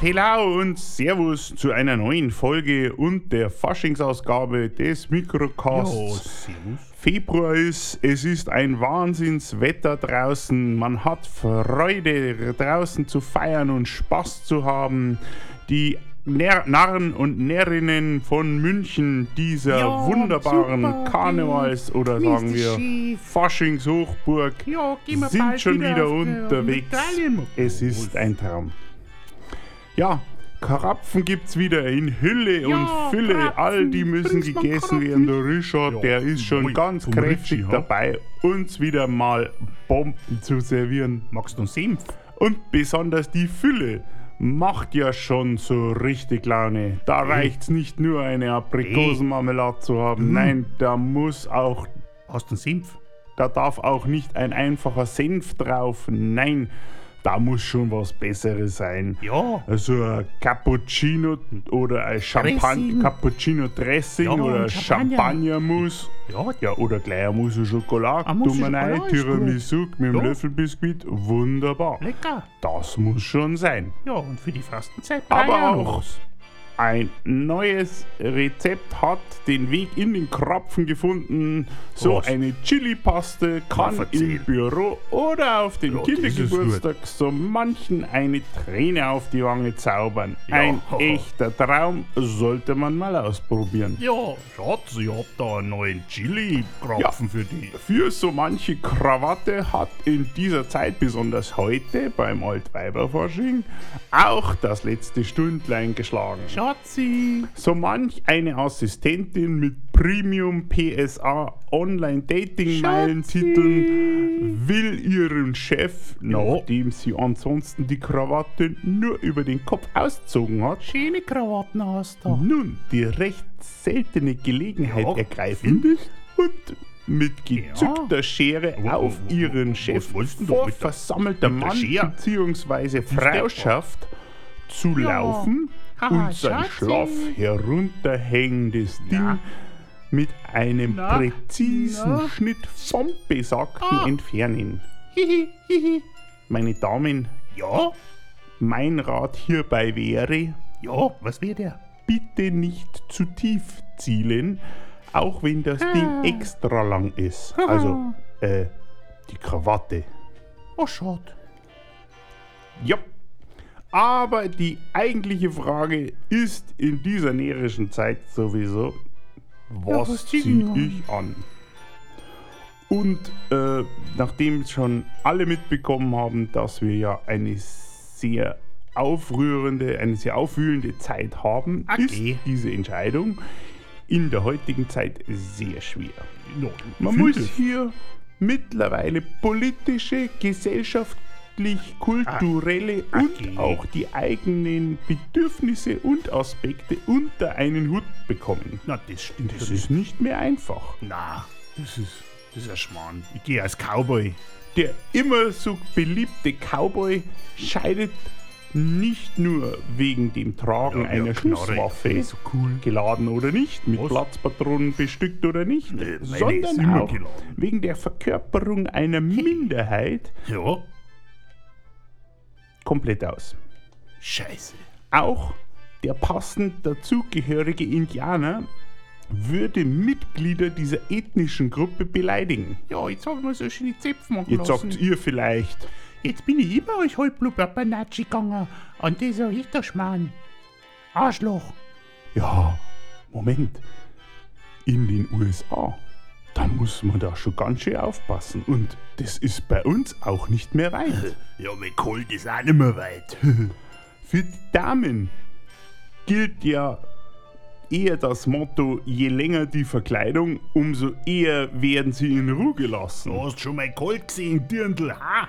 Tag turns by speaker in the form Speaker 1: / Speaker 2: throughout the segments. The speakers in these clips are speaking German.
Speaker 1: Hello und Servus zu einer neuen Folge und der Faschingsausgabe des Mikrocasts.
Speaker 2: servus.
Speaker 1: Februar ist, es ist ein Wahnsinnswetter draußen. Man hat Freude draußen zu feiern und Spaß zu haben. Die Narren und Närrinnen von München, dieser
Speaker 2: Ja,
Speaker 1: wunderbaren
Speaker 2: super,
Speaker 1: Karnevals- oder sagen wir. Faschingshochburg,
Speaker 2: Ja,
Speaker 1: sind schon
Speaker 2: wieder äh,
Speaker 1: unterwegs. Es ist ein Traum. Ja, Karapfen gibt's wieder in Hülle
Speaker 2: Ja,
Speaker 1: und Fülle.
Speaker 2: Krapfen,
Speaker 1: All die müssen gegessen werden. Der Richard,
Speaker 2: Ja,
Speaker 1: der ist schon ganz kräftig
Speaker 2: Ritchie, ha?
Speaker 1: dabei, uns wieder mal Bomben zu servieren.
Speaker 2: Magst du Senf?
Speaker 1: Und besonders die Fülle macht ja schon so richtig Laune. Da reicht's nicht nur eine Aprikosenmarmelade zu haben.
Speaker 2: Mhm.
Speaker 1: Nein, da muss auch
Speaker 2: Hast du Senf?
Speaker 1: da darf auch nicht ein einfacher Senf drauf. Nein, da muss schon was Besseres sein.
Speaker 2: Ja.
Speaker 1: Also ein Cappuccino oder ein Champagner,
Speaker 2: Dressing.
Speaker 1: Cappuccino Dressing
Speaker 2: Ja,
Speaker 1: oder. Champagnermus.
Speaker 2: Ja,
Speaker 1: Ja, oder gleich eine Mousse Schokolade.
Speaker 2: Ist
Speaker 1: Tiramisu mit einem
Speaker 2: Ja.
Speaker 1: Löffelbiskuit. Wunderbar.
Speaker 2: lecker.
Speaker 1: Das muss schon sein.
Speaker 2: Ja, und für die Fastenzeit
Speaker 1: Aber
Speaker 2: noch
Speaker 1: auch
Speaker 2: was.
Speaker 1: Ein neues Rezept hat den Weg in den Krapfen gefunden. So
Speaker 2: Was?
Speaker 1: eine Chili-Paste kann im. Büro oder auf dem
Speaker 2: Ja,
Speaker 1: Kindergeburtstag so manchen eine Träne auf die Wange zaubern.
Speaker 2: Ja.
Speaker 1: Ein echter Traum sollte man mal ausprobieren.
Speaker 2: Ja, Schatz, ich hab da einen neuen Chili-Krapfen für dich.
Speaker 1: Für so manche Krawatte hat in dieser Zeit, besonders heute beim Altweiberfasching, auch das letzte Stündlein geschlagen.
Speaker 2: Schatzi.
Speaker 1: So manch eine Assistentin mit Premium PSA Online Dating Meilentiteln will ihren Chef, nachdem sie ansonsten die Krawatte nur über den Kopf ausgezogen hat,
Speaker 2: Schöne Krawatten hast du.
Speaker 1: nun die recht seltene Gelegenheit
Speaker 2: Ja,
Speaker 1: ergreifen und mit gezückter Schere
Speaker 2: Wo-
Speaker 1: auf ihren Chef vor versammelter Mann
Speaker 2: Schere?
Speaker 1: bzw. Frauschaft zu
Speaker 2: Ja.
Speaker 1: laufen und sein schlaff herunterhängendes Ding mit einem
Speaker 2: Na.
Speaker 1: präzisen
Speaker 2: Na.
Speaker 1: Schnitt vom Besagten
Speaker 2: Ah.
Speaker 1: entfernen.
Speaker 2: Hihi, hihi.
Speaker 1: Meine Damen,
Speaker 2: Ja,
Speaker 1: mein Rat hierbei wäre,
Speaker 2: ja, was wird der?
Speaker 1: bitte nicht zu tief zielen, auch wenn das
Speaker 2: Ah.
Speaker 1: Ding extra lang ist. Also, äh, die Krawatte.
Speaker 2: Oh, schade.
Speaker 1: Ja. Aber die eigentliche Frage ist in dieser närrischen Zeit sowieso, was,
Speaker 2: ich
Speaker 1: ziehe ich an? Und äh, nachdem schon alle mitbekommen haben, dass wir ja eine sehr aufrührende, eine sehr aufwühlende Zeit haben,
Speaker 2: Okay.
Speaker 1: ist diese Entscheidung in der heutigen Zeit sehr schwer.
Speaker 2: Ja,
Speaker 1: Man muss hier mittlerweile politische, gesellschaftlich, kulturelle und
Speaker 2: okay.
Speaker 1: auch die eigenen Bedürfnisse und Aspekte unter einen Hut bekommen.
Speaker 2: Na, das stimmt.
Speaker 1: Das ist nicht mehr einfach.
Speaker 2: Na, das ist, das ist ein Schmarrn. Ich gehe als Cowboy.
Speaker 1: Der immer so beliebte Cowboy scheidet nicht nur wegen dem Tragen
Speaker 2: Ja,
Speaker 1: einer. Schusswaffe,
Speaker 2: So cool.
Speaker 1: geladen oder nicht, mit
Speaker 2: Was?
Speaker 1: Platzpatronen bestückt oder nicht,
Speaker 2: Nee,
Speaker 1: sondern auch
Speaker 2: geladen.
Speaker 1: wegen der Verkörperung einer Minderheit
Speaker 2: Ja,
Speaker 1: komplett aus.
Speaker 2: scheiße.
Speaker 1: Auch der passend dazugehörige Indianer würde Mitglieder dieser ethnischen Gruppe beleidigen.
Speaker 2: Ja, jetzt haben wir so schöne Zäpfen machen
Speaker 1: Jetzt
Speaker 2: lassen.
Speaker 1: sagt ihr vielleicht,
Speaker 2: Jetzt bin ich immer als Halbblutpapanatschi gegangen. Und dieser Richterschmarrn. Arschloch.
Speaker 1: ja, Moment, in den USA, da muss man da schon ganz schön aufpassen. Und das ist bei uns auch nicht mehr weit.
Speaker 2: Ja, mit Colt ist auch nicht mehr weit.
Speaker 1: Für die Damen gilt ja eher das Motto, je länger die Verkleidung, umso eher werden sie in Ruhe gelassen.
Speaker 2: Du hast schon mein Colt gesehen, Dirndl. Ha?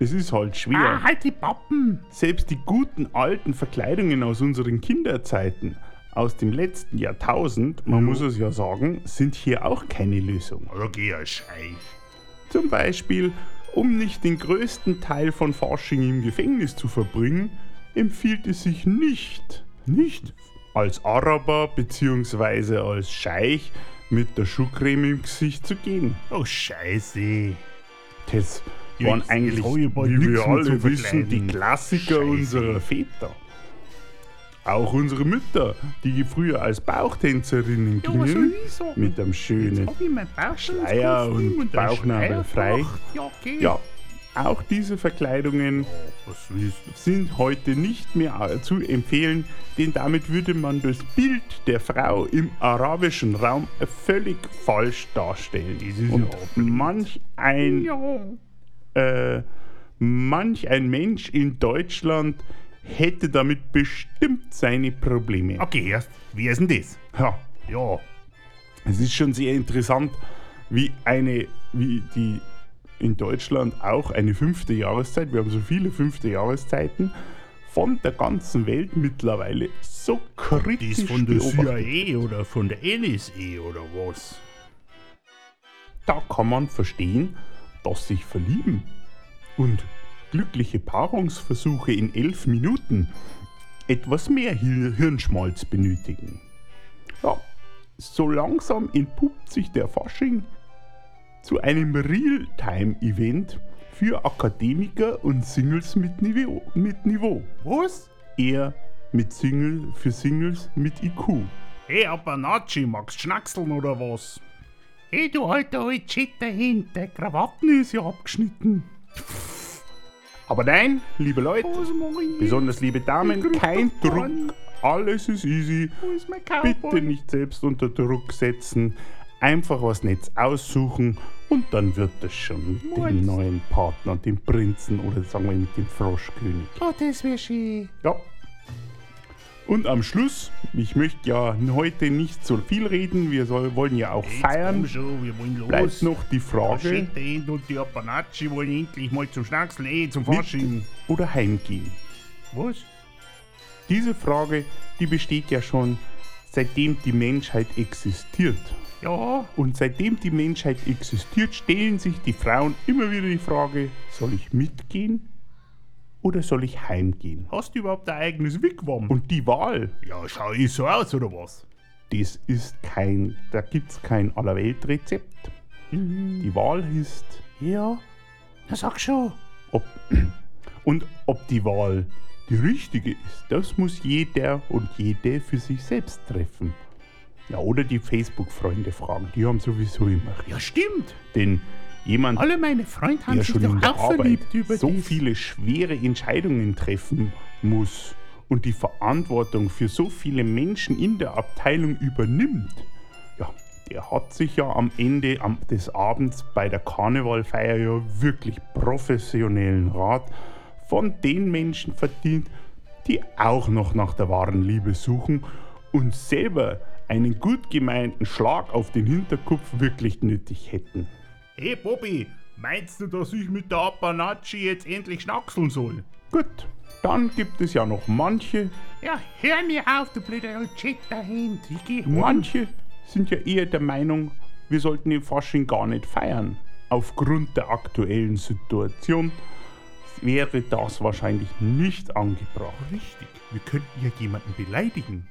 Speaker 1: Es ist halt schwer.
Speaker 2: Ah, halt die Pappen.
Speaker 1: Selbst die guten alten Verkleidungen aus unseren Kinderzeiten, aus dem letzten Jahrtausend, man muss es ja sagen, sind hier auch keine Lösung.
Speaker 2: Da geh als Scheich.
Speaker 1: Zum Beispiel, um nicht den größten Teil von Fasching im Gefängnis zu verbringen, empfiehlt es sich nicht, nicht als Araber bzw. als Scheich mit der Schuhcreme im Gesicht zu gehen.
Speaker 2: Oh, scheiße.
Speaker 1: Das
Speaker 2: Ja,
Speaker 1: waren eigentlich, wie wir alle wissen, die. Klassiker
Speaker 2: Scheiße.
Speaker 1: unserer Väter. Auch unsere Mütter, die früher als Bauchtänzerinnen
Speaker 2: Ja, was soll
Speaker 1: gingen,
Speaker 2: ich sagen?
Speaker 1: mit einem schönen Schleier und Bauchnabel frei.
Speaker 2: Ja, okay.
Speaker 1: Ja, auch diese Verkleidungen sind heute nicht mehr zu empfehlen, denn damit würde man das Bild der Frau im arabischen Raum völlig falsch darstellen. Und manch ein, äh, manch ein Mensch in Deutschland hätte damit bestimmt seine Probleme.
Speaker 2: Okay, erst, wie ist denn das?
Speaker 1: Ja,
Speaker 2: Ja.
Speaker 1: es ist schon sehr interessant, wie eine, wie die in Deutschland auch eine fünfte Jahreszeit, wir haben so viele fünfte Jahreszeiten, von der ganzen Welt mittlerweile so kritisch
Speaker 2: Das von der
Speaker 1: beobachtet.
Speaker 2: CIA oder von der NSA oder was?
Speaker 1: Da kann man verstehen, dass sich verlieben und glückliche Paarungsversuche in elf Minuten etwas mehr Hir- Hirnschmalz benötigen. Ja, so langsam entpuppt sich der Fasching zu einem Realtime-Event für Akademiker und Singles mit Niveau. Mit Niveau.
Speaker 2: Was?
Speaker 1: Eher mit Single für Singles mit IQ.
Speaker 2: Hey, Apanachi, magst du schnackseln oder was? Hey, du alter alte Shit dahinter, Krawatten ist ja abgeschnitten.
Speaker 1: Aber nein, liebe Leute, besonders liebe Damen, kein Druck. Alles ist easy. Bitte nicht selbst unter Druck setzen. Einfach was Netz aussuchen und dann wird es schon mit dem neuen Partner, dem Prinzen oder sagen wir mit dem Froschkönig.
Speaker 2: Oh, das wäre schön.
Speaker 1: Ja. Und am Schluss, ich möchte ja heute nicht so viel reden, wir soll, wollen ja auch
Speaker 2: Jetzt
Speaker 1: feiern.
Speaker 2: schon, wir wollen los.
Speaker 1: Bleibt noch die Frage,
Speaker 2: Shit und die Apanachi wollen endlich mal zum Schnackseln, eh, zum Fasching.
Speaker 1: oder heimgehen.
Speaker 2: Was?
Speaker 1: Diese Frage, die besteht ja schon seitdem die Menschheit existiert.
Speaker 2: Ja,
Speaker 1: Und seitdem die Menschheit existiert, stellen sich die Frauen immer wieder die Frage, soll ich mitgehen oder soll ich heimgehen?
Speaker 2: hast du überhaupt ein eigenes Wigwam?
Speaker 1: Und die Wahl,
Speaker 2: ja, schau ich so aus, oder was?
Speaker 1: das ist kein, da gibt es kein Allerweltrezept. Die Wahl ist,
Speaker 2: Ja, na sag schon.
Speaker 1: ob, und ob die Wahl die richtige ist, das muss jeder und jede für sich selbst treffen. Ja, oder die Facebook-Freunde fragen, die haben sowieso immer.
Speaker 2: Ja, stimmt.
Speaker 1: Denn jemand,
Speaker 2: Alle meine Freunde haben
Speaker 1: der
Speaker 2: sich doch auch
Speaker 1: Arbeit
Speaker 2: verliebt über
Speaker 1: so
Speaker 2: das.
Speaker 1: viele schwere Entscheidungen treffen muss und die Verantwortung für so viele Menschen in der Abteilung übernimmt, ja, der hat sich ja am Ende des Abends bei der Karnevalfeier ja wirklich professionellen Rat von den Menschen verdient, die auch noch nach der wahren Liebe suchen und selber einen gut gemeinten Schlag auf den Hinterkopf wirklich nötig hätten.
Speaker 2: Hey, Bobby, meinst du, dass ich mit der Apanachi jetzt endlich schnackseln soll?
Speaker 1: Gut, dann gibt es ja noch manche,
Speaker 2: Ja, hör mir auf, du blöder old Shit dahinter. Ich geh heim.
Speaker 1: manche sind ja eher der Meinung, wir sollten den Fasching gar nicht feiern. Aufgrund der aktuellen Situation wäre das wahrscheinlich nicht angebracht.
Speaker 2: Richtig, wir könnten ja jemanden beleidigen.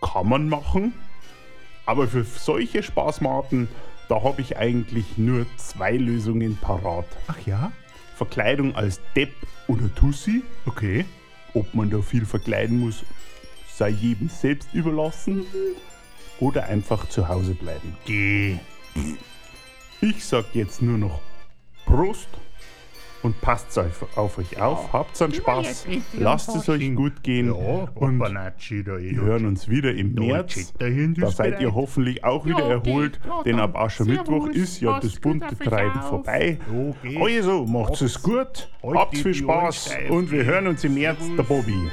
Speaker 1: Kann man machen, aber für solche Spaßmarten, da habe ich eigentlich nur zwei Lösungen parat.
Speaker 2: Ach ja?
Speaker 1: Verkleidung als Depp oder Tussi,
Speaker 2: Okay.
Speaker 1: ob man da viel verkleiden muss, sei jedem selbst überlassen. Oder einfach zu Hause bleiben.
Speaker 2: Geh.
Speaker 1: Ich sag jetzt nur noch Prost und passt auf, auf euch auf, habt einen Spaß, lasst es euch gut gehen
Speaker 2: Ja,
Speaker 1: und
Speaker 2: eh.
Speaker 1: wir hören uns wieder im März. Da seid ihr hoffentlich auch
Speaker 2: Ja,
Speaker 1: wieder erholt,
Speaker 2: Ja,
Speaker 1: denn ab Aschermittwoch ist ja das bunte Treiben vorbei. Also, macht's es
Speaker 2: Habt's-
Speaker 1: gut, habt viel Spaß und wir hören uns im März, der
Speaker 2: Servus.
Speaker 1: Bobby.